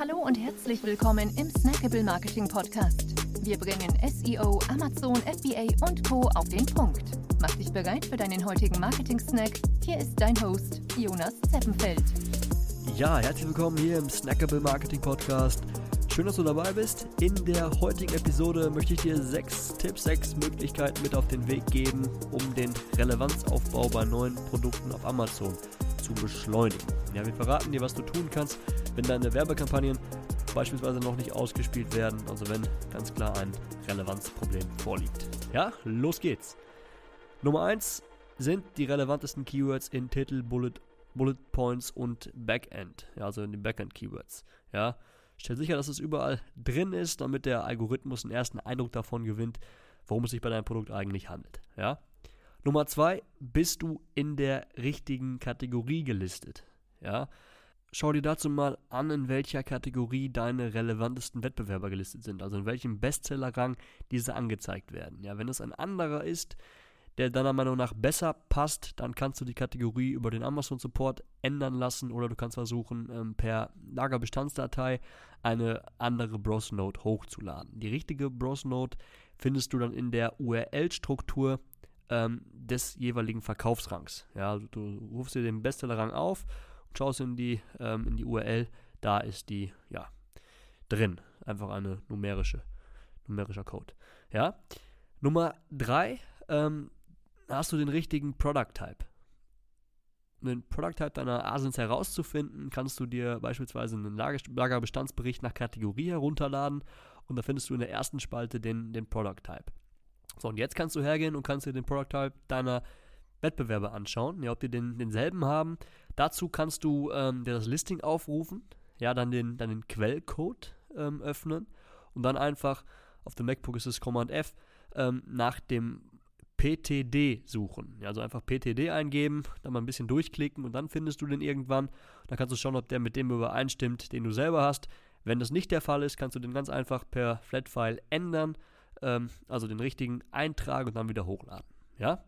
Hallo und herzlich willkommen im Snackable Marketing Podcast. Wir bringen SEO, Amazon, FBA und Co. auf den Punkt. Mach dich bereit für deinen heutigen Marketing-Snack. Hier ist dein Host, Jonas Zeppenfeld. Ja, herzlich willkommen hier im Snackable Marketing Podcast. Schön, dass du dabei bist. In der heutigen Episode möchte ich dir sechs Tipps, sechs Möglichkeiten mit auf den Weg geben, um den Relevanzaufbau bei neuen Produkten auf Amazon zu beschleunigen. Ja, wir verraten dir, was du tun kannst, wenn deine Werbekampagnen beispielsweise noch nicht ausgespielt werden, also wenn ganz klar ein Relevanzproblem vorliegt. Ja, los geht's. Nummer 1 sind die relevantesten Keywords in Titel, Bullet, Bullet Points und Backend, ja, also in den Backend Keywords. Ja, stell sicher, dass es überall drin ist, damit der Algorithmus einen ersten Eindruck davon gewinnt, worum es sich bei deinem Produkt eigentlich handelt. Ja. Nummer 2, bist du in der richtigen Kategorie gelistet? Ja, Schau dir dazu mal an, in welcher Kategorie deine relevantesten Wettbewerber gelistet sind, also in welchem Bestsellerrang diese angezeigt werden. Ja, wenn es ein anderer ist, der deiner Meinung nach besser passt, dann kannst du die Kategorie über den Amazon Support ändern lassen oder du kannst versuchen, ähm, per Lagerbestandsdatei eine andere Browse Note hochzuladen. Die richtige Browse Note findest du dann in der URL-Struktur ähm, des jeweiligen Verkaufsrangs. Ja, also du rufst dir den Bestsellerrang auf schaust in die, ähm, in die URL, da ist die, ja, drin. Einfach eine numerische, numerischer Code. Ja. Nummer drei, ähm, hast du den richtigen Product Type. Um den Product Type deiner Asins herauszufinden, kannst du dir beispielsweise einen Lagerbestandsbericht nach Kategorie herunterladen und da findest du in der ersten Spalte den, den Product Type. So, und jetzt kannst du hergehen und kannst dir den Product Type deiner Wettbewerbe anschauen, ja, ob die den, denselben haben. Dazu kannst du ähm, dir das Listing aufrufen, ja, dann den, dann den Quellcode ähm, öffnen und dann einfach auf dem MacBook ist es Command F ähm, nach dem PTD suchen. Ja, also einfach PTD eingeben, dann mal ein bisschen durchklicken und dann findest du den irgendwann. Dann kannst du schauen, ob der mit dem übereinstimmt, den du selber hast. Wenn das nicht der Fall ist, kannst du den ganz einfach per Flatfile ändern, ähm, also den richtigen eintragen und dann wieder hochladen. Ja?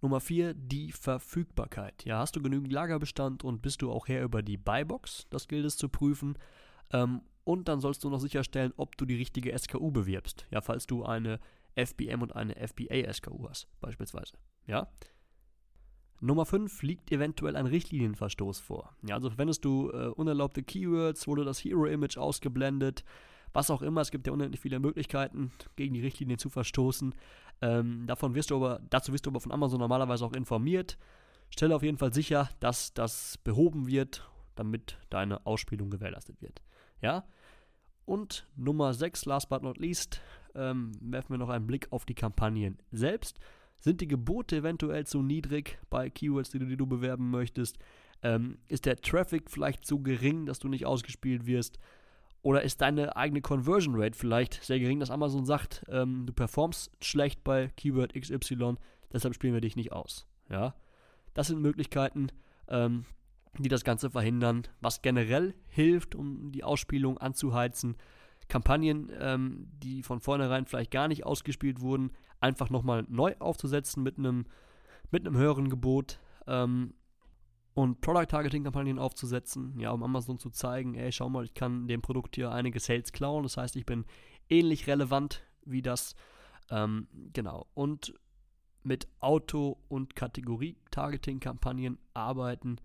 Nummer 4, die Verfügbarkeit. Ja, hast du genügend Lagerbestand und bist du auch her über die Buybox? Das gilt es zu prüfen. Ähm, und dann sollst du noch sicherstellen, ob du die richtige SKU bewirbst. Ja, falls du eine FBM und eine FBA SKU hast, beispielsweise. Ja. Nummer 5 liegt eventuell ein Richtlinienverstoß vor. Ja, also verwendest du äh, unerlaubte Keywords, wurde das Hero-Image ausgeblendet, was auch immer. Es gibt ja unendlich viele Möglichkeiten, gegen die Richtlinien zu verstoßen. Ähm, davon wirst du aber, dazu wirst du aber von Amazon normalerweise auch informiert. Stelle auf jeden Fall sicher, dass das behoben wird, damit deine Ausspielung gewährleistet wird. Ja? Und Nummer 6, last but not least, ähm, werfen wir noch einen Blick auf die Kampagnen selbst. Sind die Gebote eventuell zu niedrig bei Keywords, die du, die du bewerben möchtest? Ähm, ist der Traffic vielleicht zu gering, dass du nicht ausgespielt wirst? Oder ist deine eigene Conversion Rate vielleicht sehr gering, dass Amazon sagt, ähm, du performst schlecht bei Keyword XY, deshalb spielen wir dich nicht aus. Ja, das sind Möglichkeiten, ähm, die das Ganze verhindern. Was generell hilft, um die Ausspielung anzuheizen, Kampagnen, ähm, die von vornherein vielleicht gar nicht ausgespielt wurden, einfach nochmal neu aufzusetzen mit einem mit höheren Gebot. Ähm, und Product-Targeting-Kampagnen aufzusetzen, ja, um Amazon zu zeigen, ey, schau mal, ich kann dem Produkt hier einige Sales klauen, das heißt, ich bin ähnlich relevant wie das, ähm, genau, und mit Auto- und Kategorie-Targeting-Kampagnen arbeiten,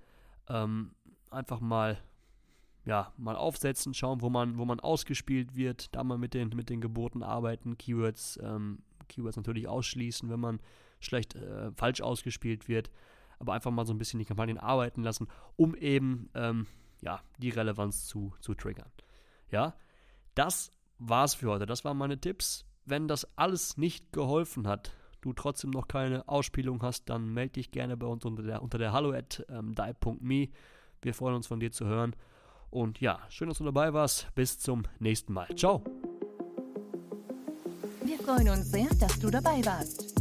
ähm, einfach mal, ja, mal aufsetzen, schauen, wo man, wo man ausgespielt wird, da mal mit den, mit den Geboten arbeiten, Keywords, ähm, Keywords natürlich ausschließen, wenn man schlecht äh, falsch ausgespielt wird, aber einfach mal so ein bisschen die Kampagnen arbeiten lassen, um eben ähm, ja, die Relevanz zu, zu triggern. Ja, das war's für heute. Das waren meine Tipps. Wenn das alles nicht geholfen hat, du trotzdem noch keine Ausspielung hast, dann melde dich gerne bei uns unter der, unter der hallo at ähm, die.me. Wir freuen uns von dir zu hören. Und ja, schön, dass du dabei warst. Bis zum nächsten Mal. Ciao. Wir freuen uns sehr, dass du dabei warst.